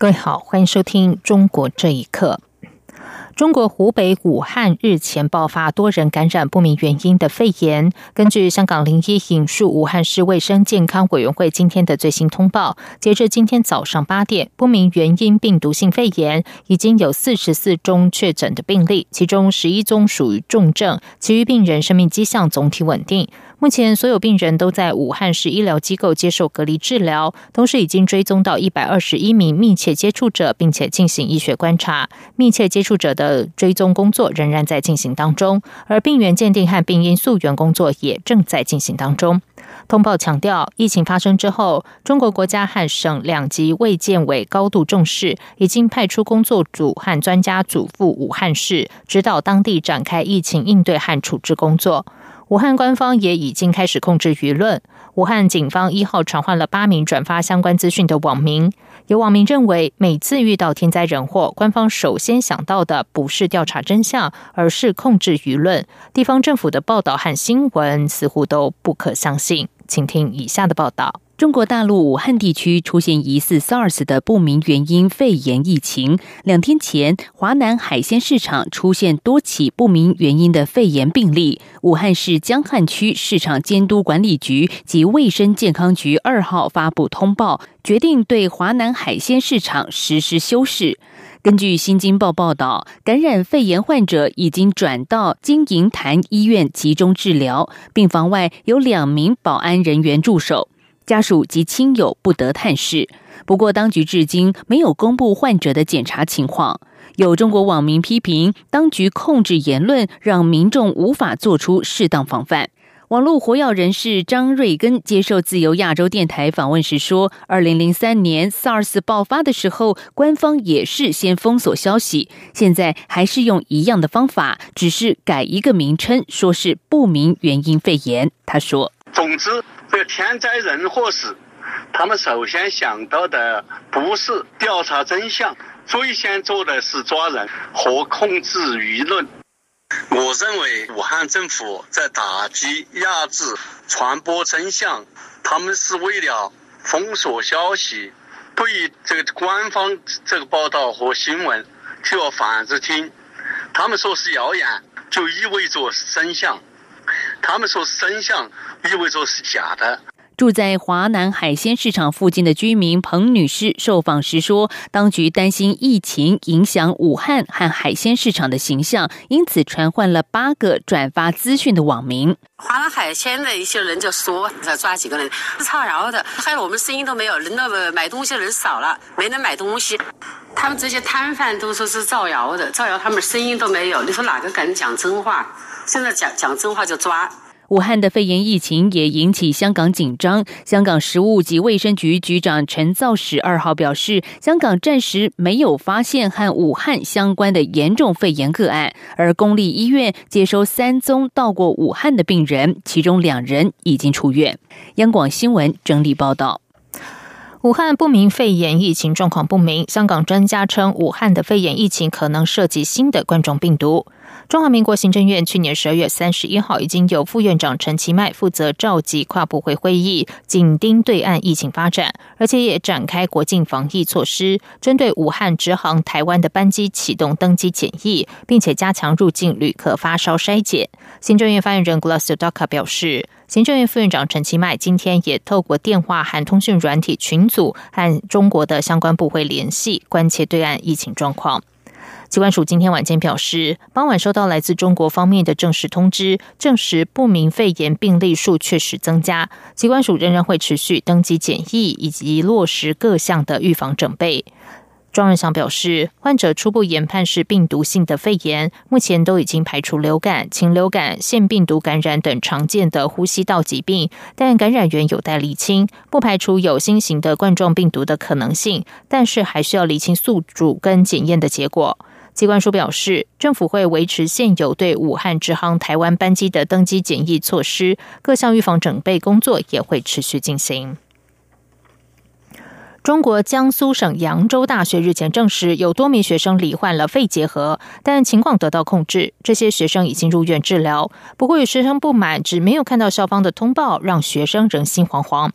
各位好，欢迎收听《中国这一刻》。中国湖北武汉日前爆发多人感染不明原因的肺炎。根据香港零一引述武汉市卫生健康委员会今天的最新通报，截至今天早上八点，不明原因病毒性肺炎已经有四十四宗确诊的病例，其中十一宗属于重症，其余病人生命迹象总体稳定。目前所有病人都在武汉市医疗机构接受隔离治疗，同时已经追踪到一百二十一名密切接触者，并且进行医学观察。密切接触者的追踪工作仍然在进行当中，而病原鉴定和病因溯源工作也正在进行当中。通报强调，疫情发生之后，中国国家和省两级卫健委高度重视，已经派出工作组和专家组赴武汉市，指导当地展开疫情应对和处置工作。武汉官方也已经开始控制舆论。武汉警方一号传唤了八名转发相关资讯的网民。有网民认为，每次遇到天灾人祸，官方首先想到的不是调查真相，而是控制舆论。地方政府的报道和新闻似乎都不可相信。请听以下的报道。中国大陆武汉地区出现疑似 SARS 的不明原因肺炎疫情。两天前，华南海鲜市场出现多起不明原因的肺炎病例。武汉市江汉区市场监督管理局及卫生健康局二号发布通报，决定对华南海鲜市场实施休市。根据《新京报》报道，感染肺炎患者已经转到金银潭医院集中治疗，病房外有两名保安人员驻守。家属及亲友不得探视。不过，当局至今没有公布患者的检查情况。有中国网民批评，当局控制言论，让民众无法做出适当防范。网络活跃人士张瑞根接受自由亚洲电台访问时说：“二零零三年 SARS 爆发的时候，官方也是先封锁消息，现在还是用一样的方法，只是改一个名称，说是不明原因肺炎。”他说：“总之。”这个天灾人祸时，他们首先想到的不是调查真相，最先做的是抓人和控制舆论。我认为武汉政府在打击、压制传播真相，他们是为了封锁消息。对于这个官方这个报道和新闻，就要反着听。他们说是谣言，就意味着真相。他们说是真相，意味着是假的。住在华南海鲜市场附近的居民彭女士受访时说：“当局担心疫情影响武汉和海鲜市场的形象，因此传唤了八个转发资讯的网民。华南海鲜的一些人就说要抓几个人，是造谣的，害得我们生意都没有，人都买东西的人少了，没人买东西。他们这些摊贩都说是造谣的，造谣他们生意都没有。你说哪个敢讲真话？现在讲讲真话就抓。”武汉的肺炎疫情也引起香港紧张。香港食物及卫生局局长陈肇始二号表示，香港暂时没有发现和武汉相关的严重肺炎个案，而公立医院接收三宗到过武汉的病人，其中两人已经出院。央广新闻整理报道：武汉不明肺炎疫情状况不明，香港专家称，武汉的肺炎疫情可能涉及新的冠状病毒。中华民国行政院去年十二月三十一号已经有副院长陈其迈负责召集跨部会会议，紧盯对岸疫情发展，而且也展开国境防疫措施，针对武汉直航台湾的班机启动登机检疫，并且加强入境旅客发烧筛检。行政院发言人 Glass Doka 表示，行政院副院长陈其迈今天也透过电话和通讯软体群组和中国的相关部会联系，关切对岸疫情状况。机关署今天晚间表示，傍晚收到来自中国方面的正式通知，证实不明肺炎病例数确实增加。机关署仍然会持续登记检疫，以及落实各项的预防准备。庄仁祥表示，患者初步研判是病毒性的肺炎，目前都已经排除流感、禽流感、腺病毒感染等常见的呼吸道疾病，但感染源有待厘清，不排除有新型的冠状病毒的可能性，但是还需要厘清宿主跟检验的结果。机关署表示，政府会维持现有对武汉直航台湾班机的登机检疫措施，各项预防准备工作也会持续进行。中国江苏省扬州大学日前证实，有多名学生罹患了肺结核，但情况得到控制。这些学生已经入院治疗。不过，有学生不满，只没有看到校方的通报，让学生人心惶惶。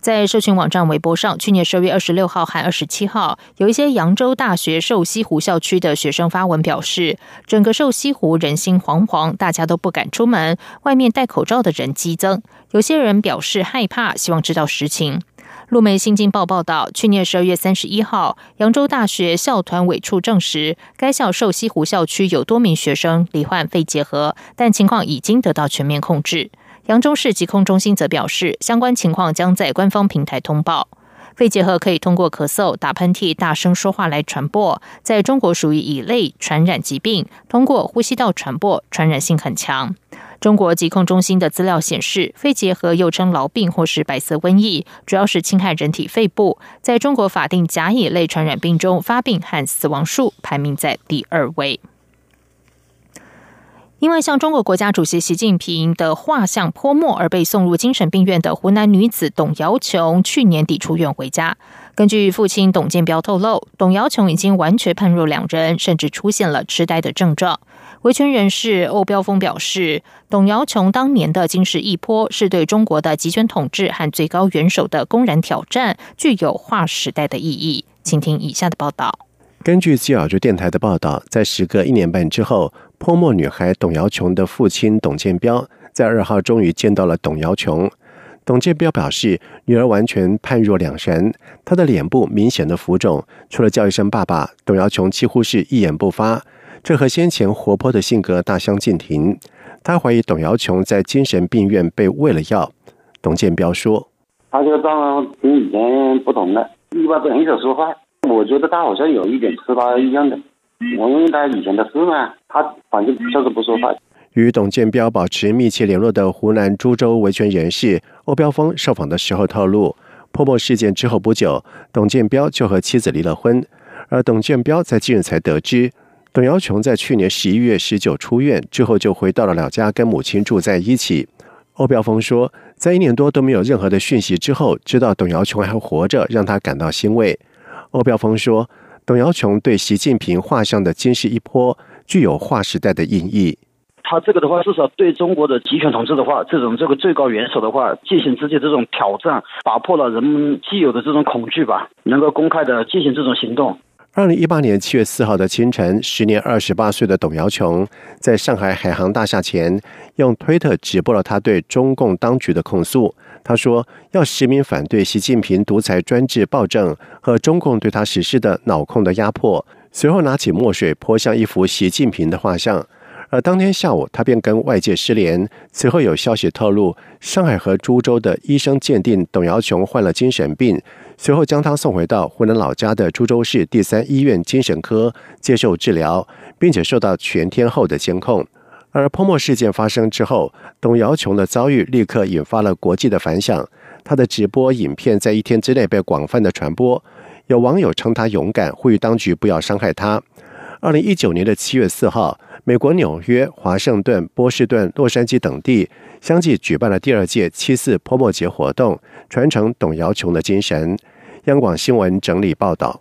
在社群网站微博上，去年十二月二十六号和二十七号，有一些扬州大学瘦西湖校区的学生发文表示，整个瘦西湖人心惶惶，大家都不敢出门，外面戴口罩的人激增。有些人表示害怕，希望知道实情。路媒新京报报道，去年十二月三十一号，扬州大学校团委处证实，该校瘦西湖校区有多名学生罹患肺结核，但情况已经得到全面控制。扬州市疾控中心则表示，相关情况将在官方平台通报。肺结核可以通过咳嗽、打喷嚏、大声说话来传播，在中国属于乙类传染疾病，通过呼吸道传播，传染性很强。中国疾控中心的资料显示，肺结核又称痨病或是白色瘟疫，主要是侵害人体肺部。在中国法定甲乙类传染病中，发病和死亡数排名在第二位。因为向中国国家主席习近平的画像泼墨而被送入精神病院的湖南女子董瑶琼，去年底出院回家。根据父亲董建彪透露，董瑶琼已经完全判若两人，甚至出现了痴呆的症状。维权人士欧标峰表示，董瑶琼当年的惊世一泼是对中国的集权统治和最高元首的公然挑战，具有划时代的意义。请听以下的报道。根据吉尔州电台的报道，在时隔一年半之后，泼墨女孩董瑶琼的父亲董建彪在二号终于见到了董瑶琼。董建彪表示，女儿完全判若两人，她的脸部明显的浮肿，除了叫一声“爸爸”，董瑶琼几乎是一言不发。这和先前活泼的性格大相径庭。他怀疑董瑶琼在精神病院被喂了药。董建彪说：“他这个状况跟以前不同了，一般都很少说话。我觉得他好像有一点痴呆一样的。我问他以前的事嘛，他反正就是不说话。”与董建彪保持密切联络的湖南株洲维权人士欧彪峰受访的时候透露，泼墨事件之后不久，董建彪就和妻子离了婚，而董建彪在近日才得知。董瑶琼在去年十一月十九出院之后，就回到了老家，跟母亲住在一起。欧标峰说，在一年多都没有任何的讯息之后，知道董瑶琼还活着，让他感到欣慰。欧标峰说，董瑶琼对习近平画像的惊世一泼，具有划时代的意义。他这个的话，至少对中国的集权统治的话，这种这个最高元首的话进行直接这种挑战，打破了人们既有的这种恐惧吧，能够公开的进行这种行动。二零一八年七月四号的清晨，时年二十八岁的董瑶琼在上海海航大厦前用推特直播了他对中共当局的控诉。他说要实名反对习近平独裁专制暴政和中共对他实施的脑控的压迫。随后拿起墨水泼向一幅习近平的画像。而当天下午，他便跟外界失联。随后有消息透露，上海和株洲的医生鉴定董瑶琼患了精神病。随后将他送回到湖南老家的株洲市第三医院精神科接受治疗，并且受到全天候的监控。而泼墨事件发生之后，董瑶琼的遭遇立刻引发了国际的反响。他的直播影片在一天之内被广泛的传播，有网友称他勇敢，呼吁当局不要伤害他。二零一九年的七月四号，美国纽约、华盛顿、波士顿、洛杉矶等地相继举办了第二届七四泼墨节活动，传承董瑶琼的精神。央广新闻整理报道：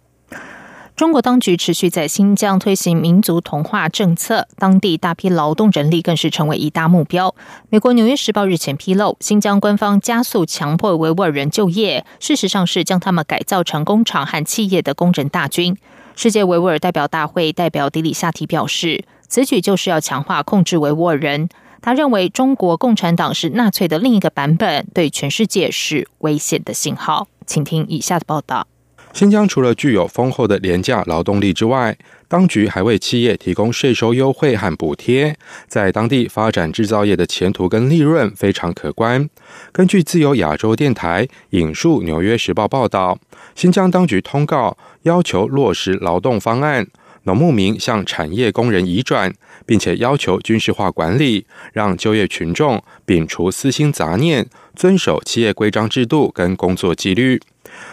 中国当局持续在新疆推行民族同化政策，当地大批劳动人力更是成为一大目标。美国《纽约时报》日前披露，新疆官方加速强迫维吾尔人就业，事实上是将他们改造成工厂和企业的工人大军。世界维吾尔代表大会代表迪里夏提表示，此举就是要强化控制维吾尔人。他认为中国共产党是纳粹的另一个版本，对全世界是危险的信号。请听以下的报道：新疆除了具有丰厚的廉价劳动力之外，当局还为企业提供税收优惠和补贴，在当地发展制造业的前途跟利润非常可观。根据自由亚洲电台引述《纽约时报》报道，新疆当局通告要求落实劳动方案。农牧民向产业工人移转，并且要求军事化管理，让就业群众摒除私心杂念，遵守企业规章制度跟工作纪律。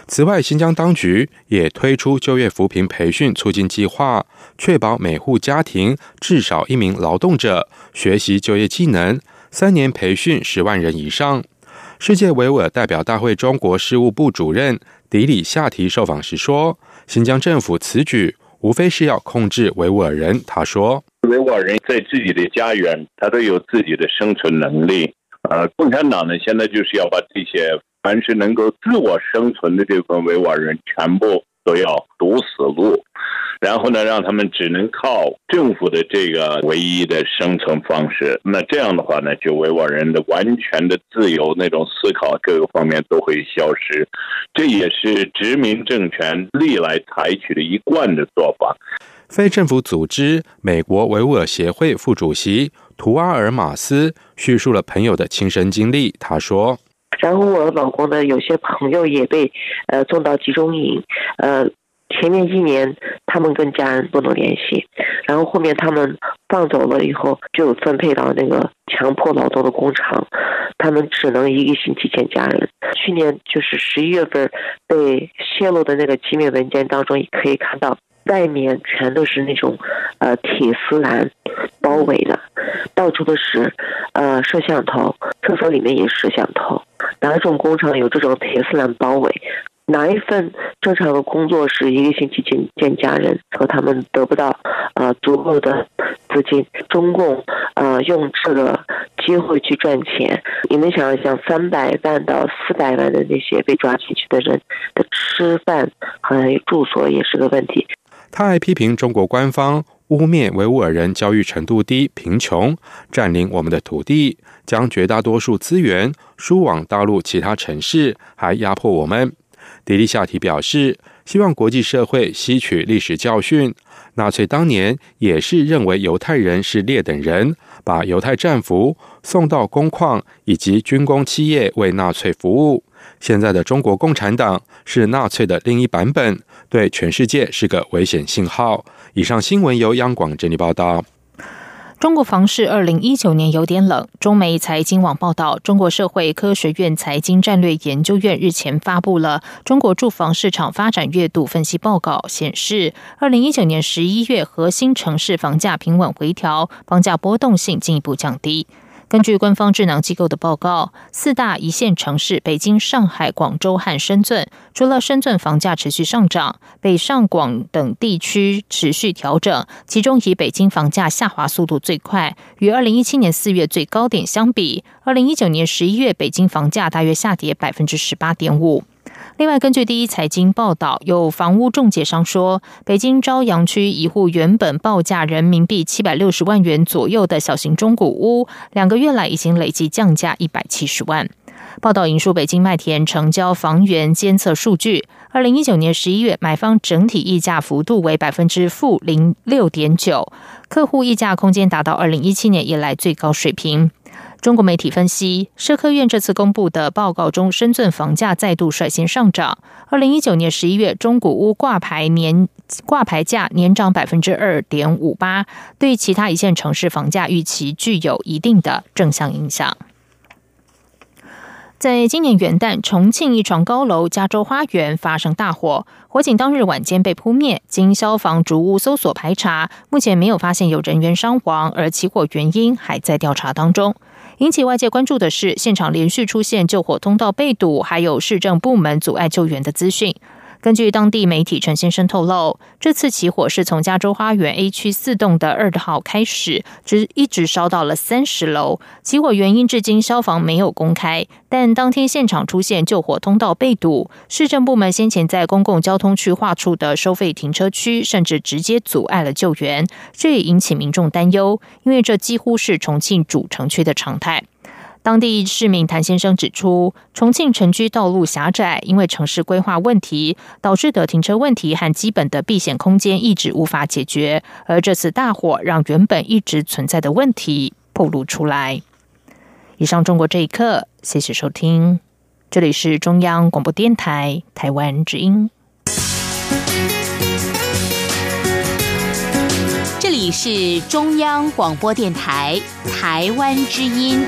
此外，新疆当局也推出就业扶贫培训促进计划，确保每户家庭至少一名劳动者学习就业技能，三年培训十万人以上。世界维吾尔代表大会中国事务部主任迪里夏提受访时说：“新疆政府此举无非是要控制维吾尔人。”他说：“维吾尔人在自己的家园，他都有自己的生存能力。呃，共产党呢，现在就是要把这些。”凡是能够自我生存的这部分维吾尔人，全部都要堵死路，然后呢，让他们只能靠政府的这个唯一的生存方式。那这样的话呢，就维吾尔人的完全的自由，那种思考各个方面都会消失。这也是殖民政权历来采取的一贯的做法。非政府组织美国维吾尔协会副主席图阿尔马斯叙述了朋友的亲身经历，他说。然后我老公的有些朋友也被呃送到集中营，呃，前面一年他们跟家人不能联系，然后后面他们放走了以后就分配到那个强迫劳动的工厂，他们只能一个星期见家人。去年就是十一月份被泄露的那个机密文件当中，也可以看到。外面全都是那种，呃，铁丝栏包围的，到处都是，呃，摄像头，厕所里面也摄像头。哪种工厂有这种铁丝栏包围？哪一份正常的工作是一个星期见见家人，和他们得不到呃足够的资金？中共呃用这个机会去赚钱，你们想一想，三百万到四百万的那些被抓进去的人的吃饭和住所也是个问题。他还批评中国官方污蔑维吾尔人教育程度低、贫穷，占领我们的土地，将绝大多数资源输往大陆其他城市，还压迫我们。迪利夏提表示，希望国际社会吸取历史教训。纳粹当年也是认为犹太人是劣等人，把犹太战俘送到工矿以及军工企业为纳粹服务。现在的中国共产党是纳粹的另一版本。对全世界是个危险信号。以上新闻由央广整理报道。中国房市二零一九年有点冷。中媒财经网报道，中国社会科学院财经战略研究院日前发布了中国住房市场发展月度分析报告，显示二零一九年十一月核心城市房价平稳回调，房价波动性进一步降低。根据官方智能机构的报告，四大一线城市北京、上海、广州和深圳，除了深圳房价持续上涨，北上广等地区持续调整。其中以北京房价下滑速度最快，与二零一七年四月最高点相比，二零一九年十一月北京房价大约下跌百分之十八点五。另外，根据第一财经报道，有房屋中介商说，北京朝阳区一户原本报价人民币七百六十万元左右的小型中古屋，两个月来已经累计降价一百七十万。报道引述北京麦田成交房源监测数据，二零一九年十一月买方整体溢价幅度为百分之负零六点九，客户溢价空间达到二零一七年以来最高水平。中国媒体分析，社科院这次公布的报告中，深圳房价再度率先上涨。二零一九年十一月，中古屋挂牌年挂牌价年涨百分之二点五八，对其他一线城市房价预期具有一定的正向影响。在今年元旦，重庆一幢高楼加州花园发生大火，火警当日晚间被扑灭。经消防逐屋搜索排查，目前没有发现有人员伤亡，而起火原因还在调查当中。引起外界关注的是，现场连续出现救火通道被堵，还有市政部门阻碍救援的资讯。根据当地媒体陈先生透露，这次起火是从加州花园 A 区四栋的二号开始，直一直烧到了三十楼。起火原因至今消防没有公开，但当天现场出现救火通道被堵，市政部门先前在公共交通区划出的收费停车区，甚至直接阻碍了救援，这也引起民众担忧，因为这几乎是重庆主城区的常态。当地市民谭先生指出，重庆城区道路狭窄，因为城市规划问题导致的停车问题和基本的避险空间一直无法解决，而这次大火让原本一直存在的问题暴露出来。以上，中国这一刻，谢谢收听，这里是中央广播电台台湾之音，这里是中央广播电台台湾之音。